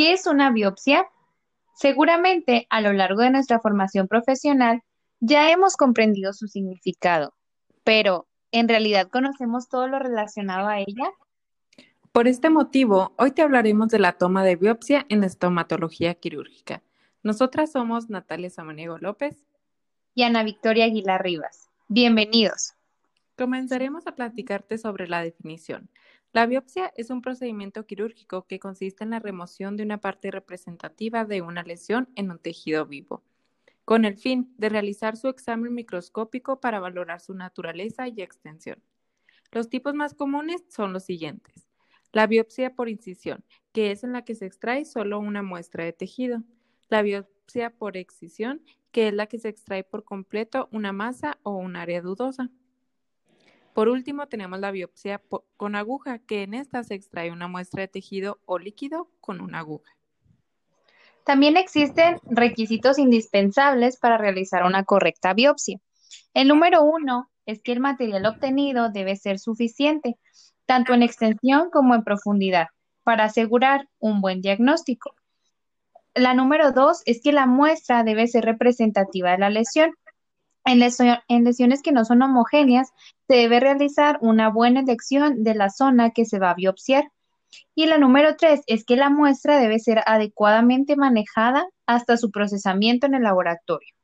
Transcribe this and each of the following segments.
¿Qué es una biopsia? Seguramente a lo largo de nuestra formación profesional ya hemos comprendido su significado, pero ¿en realidad conocemos todo lo relacionado a ella? Por este motivo, hoy te hablaremos de la toma de biopsia en estomatología quirúrgica. Nosotras somos Natalia Samaniego López y Ana Victoria Aguilar Rivas. Bienvenidos. Comenzaremos a platicarte sobre la definición. La biopsia es un procedimiento quirúrgico que consiste en la remoción de una parte representativa de una lesión en un tejido vivo, con el fin de realizar su examen microscópico para valorar su naturaleza y extensión. Los tipos más comunes son los siguientes. La biopsia por incisión, que es en la que se extrae solo una muestra de tejido. La biopsia por excisión, que es la que se extrae por completo una masa o un área dudosa. Por último, tenemos la biopsia con aguja, que en esta se extrae una muestra de tejido o líquido con una aguja. También existen requisitos indispensables para realizar una correcta biopsia. El número uno es que el material obtenido debe ser suficiente, tanto en extensión como en profundidad, para asegurar un buen diagnóstico. La número dos es que la muestra debe ser representativa de la lesión. En, lesiones que no son homogéneas, se debe realizar una buena elección de la zona que se va a biopsiar. Y la número tres es que la muestra debe ser adecuadamente manejada hasta su procesamiento en el laboratorio.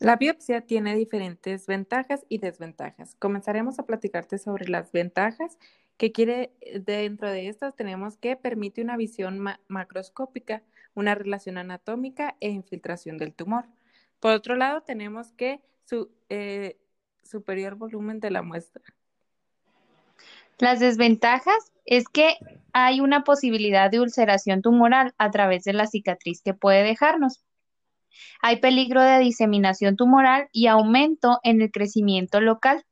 La biopsia tiene diferentes ventajas y desventajas. Comenzaremos a platicarte sobre las ventajas, que quiere dentro de estas tenemos que permite una visión macroscópica, una relación anatómica e infiltración del tumor. Por otro lado, tenemos que su eh, superior volumen de la muestra. Las desventajas es que hay una posibilidad de ulceración tumoral a través de la cicatriz que puede dejarnos. Hay peligro de diseminación tumoral y aumento en el crecimiento local.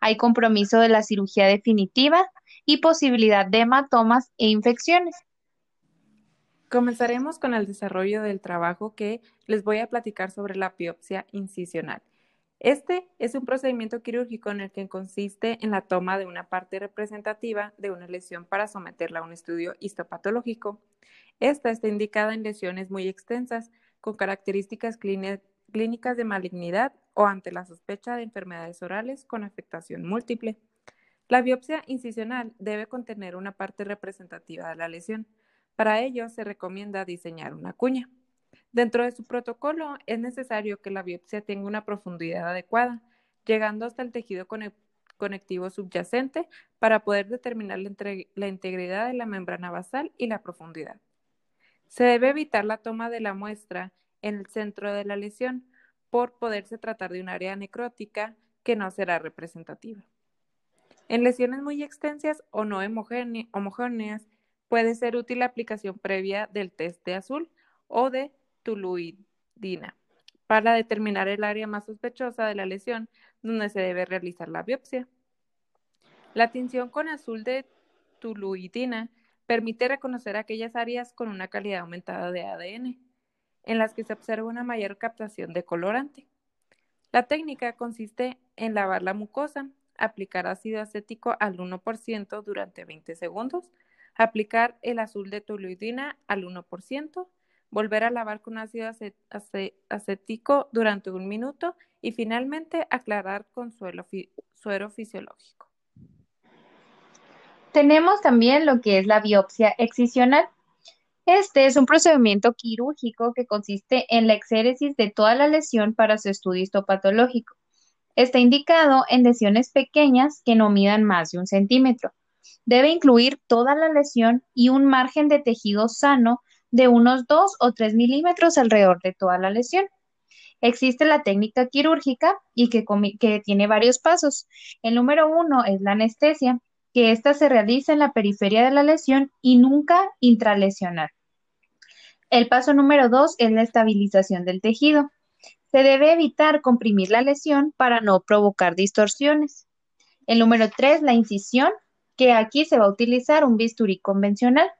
Hay compromiso de la cirugía definitiva y posibilidad de hematomas e infecciones. Comenzaremos con el desarrollo del trabajo que les voy a platicar sobre la biopsia incisional. Este es un procedimiento quirúrgico en el que consiste en la toma de una parte representativa de una lesión para someterla a un estudio histopatológico. Esta está indicada en lesiones muy extensas con características clínicas de malignidad o ante la sospecha de enfermedades orales con afectación múltiple. La biopsia incisional debe contener una parte representativa de la lesión. Para ello, se recomienda diseñar una cuña. Dentro de su protocolo, es necesario que la biopsia tenga una profundidad adecuada, llegando hasta el tejido conectivo subyacente para poder determinar la, integridad de la membrana basal y la profundidad. Se debe evitar la toma de la muestra en el centro de la lesión por poderse tratar de un área necrótica que no será representativa. En lesiones muy extensas o no homogéneas, Puede ser útil la aplicación previa del test de azul o de tuluidina para determinar el área más sospechosa de la lesión donde se debe realizar la biopsia. La tinción con azul de tuluidina permite reconocer aquellas áreas con una calidad aumentada de ADN, en las que se observa una mayor captación de colorante. La técnica consiste en lavar la mucosa, aplicar ácido acético al 1% durante 20 segundos, aplicar el azul de toluidina al 1%, volver a lavar con ácido acético durante un minuto y finalmente aclarar con suero fisiológico. Tenemos también lo que es la biopsia excisional. Este es un procedimiento quirúrgico que consiste en la exéresis de toda la lesión para su estudio histopatológico. Está indicado en lesiones pequeñas que no midan más de un centímetro. Debe incluir toda la lesión y un margen de tejido sano de unos 2 o 3 milímetros alrededor de toda la lesión. Existe la técnica quirúrgica y que, tiene varios pasos. El número uno es la anestesia, que ésta se realiza en la periferia de la lesión y nunca intralesional. El paso número dos es la estabilización del tejido. Se debe evitar comprimir la lesión para no provocar distorsiones. El número tres, la incisión, que aquí se va a utilizar un bisturí convencional.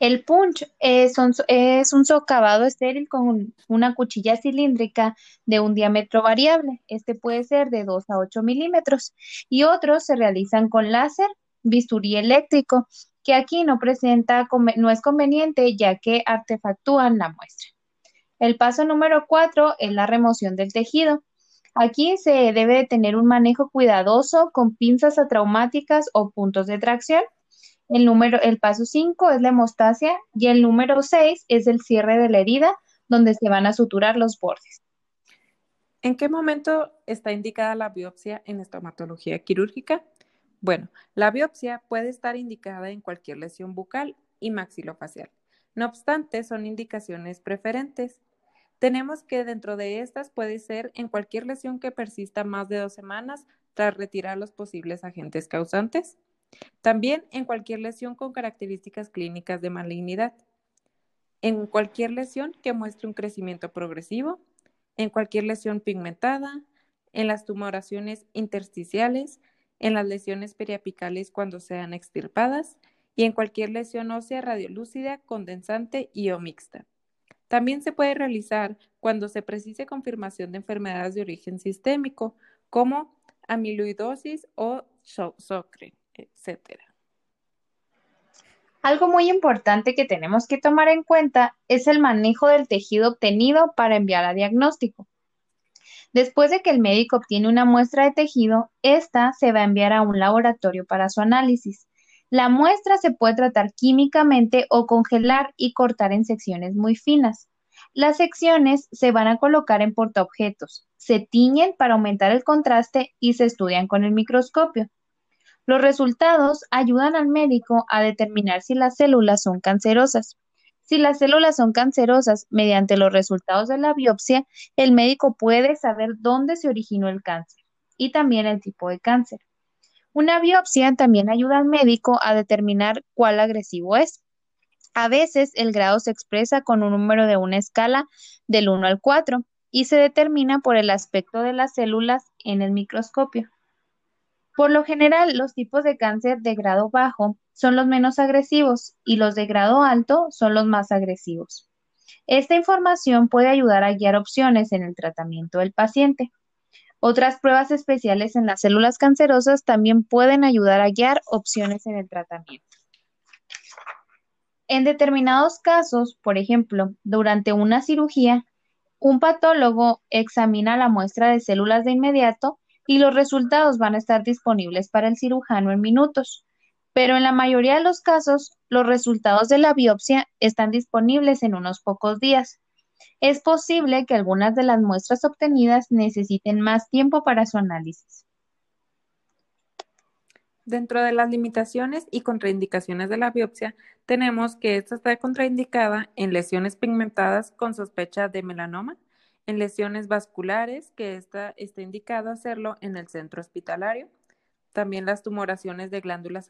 El punch es un, socavado estéril con una cuchilla cilíndrica de un diámetro variable. Este puede ser de 2 a 8 milímetros. Y otros se realizan con láser, bisturí eléctrico, que aquí no presenta, no es conveniente ya que artefactúan la muestra. El paso número cuatro es la remoción del tejido. Aquí se debe tener un manejo cuidadoso con pinzas atraumáticas o puntos de tracción. El, número, el paso 5 es la hemostasia y el número 6 es el cierre de la herida donde se van a suturar los bordes. ¿En qué momento está indicada la biopsia en estomatología quirúrgica? Bueno, la biopsia puede estar indicada en cualquier lesión bucal y maxilofacial. No obstante, son indicaciones preferentes. Tenemos que dentro de estas puede ser en cualquier lesión que persista más de dos semanas tras retirar los posibles agentes causantes. También en cualquier lesión con características clínicas de malignidad. En cualquier lesión que muestre un crecimiento progresivo. En cualquier lesión pigmentada. En las tumoraciones intersticiales. En las lesiones periapicales cuando sean extirpadas. Y en cualquier lesión ósea radiolúcida, condensante y o mixta. También se puede realizar cuando se precise confirmación de enfermedades de origen sistémico, como amiloidosis o socre, etc. Algo muy importante que tenemos que tomar en cuenta es el manejo del tejido obtenido para enviar a diagnóstico. Después de que el médico obtiene una muestra de tejido, esta se va a enviar a un laboratorio para su análisis. La muestra se puede tratar químicamente o congelar y cortar en secciones muy finas. Las secciones se van a colocar en portaobjetos, se tiñen para aumentar el contraste y se estudian con el microscopio. Los resultados ayudan al médico a determinar si las células son cancerosas. Si las células son cancerosas, mediante los resultados de la biopsia, el médico puede saber dónde se originó el cáncer y también el tipo de cáncer. Una biopsia también ayuda al médico a determinar cuál agresivo es. A veces el grado se expresa con un número de una escala del 1 al 4 y se determina por el aspecto de las células en el microscopio. Por lo general, los tipos de cáncer de grado bajo son los menos agresivos y los de grado alto son los más agresivos. Esta información puede ayudar a guiar opciones en el tratamiento del paciente. Otras pruebas especiales en las células cancerosas también pueden ayudar a guiar opciones en el tratamiento. En determinados casos, por ejemplo, durante una cirugía, un patólogo examina la muestra de células de inmediato y los resultados van a estar disponibles para el cirujano en minutos. Pero en la mayoría de los casos, los resultados de la biopsia están disponibles en unos pocos días, es posible que algunas de las muestras obtenidas necesiten más tiempo para su análisis. Dentro de las limitaciones y contraindicaciones de la biopsia, tenemos que esta está contraindicada en lesiones pigmentadas con sospecha de melanoma, en lesiones vasculares, que esta está indicado hacerlo en el centro hospitalario, también las tumoraciones de glándulas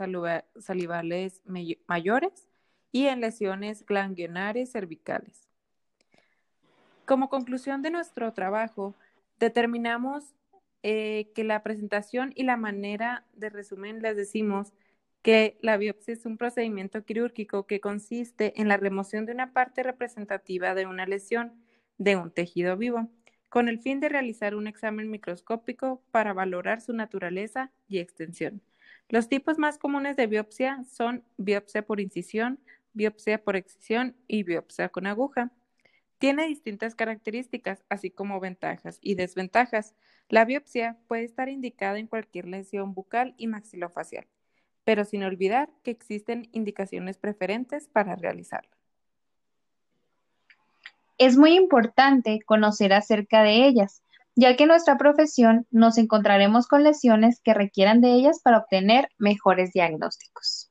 salivales mayores y en lesiones ganglionares cervicales. Como conclusión de nuestro trabajo, determinamos eh, que la presentación y la manera de resumen les decimos que la biopsia es un procedimiento quirúrgico que consiste en la remoción de una parte representativa de una lesión de un tejido vivo, con el fin de realizar un examen microscópico para valorar su naturaleza y extensión. Los tipos más comunes de biopsia son biopsia por incisión, biopsia por excisión y biopsia con aguja. Tiene distintas características, así como ventajas y desventajas. La biopsia puede estar indicada en cualquier lesión bucal y maxilofacial, pero sin olvidar que existen indicaciones preferentes para realizarla. Es muy importante conocer acerca de ellas, ya que en nuestra profesión nos encontraremos con lesiones que requieran de ellas para obtener mejores diagnósticos.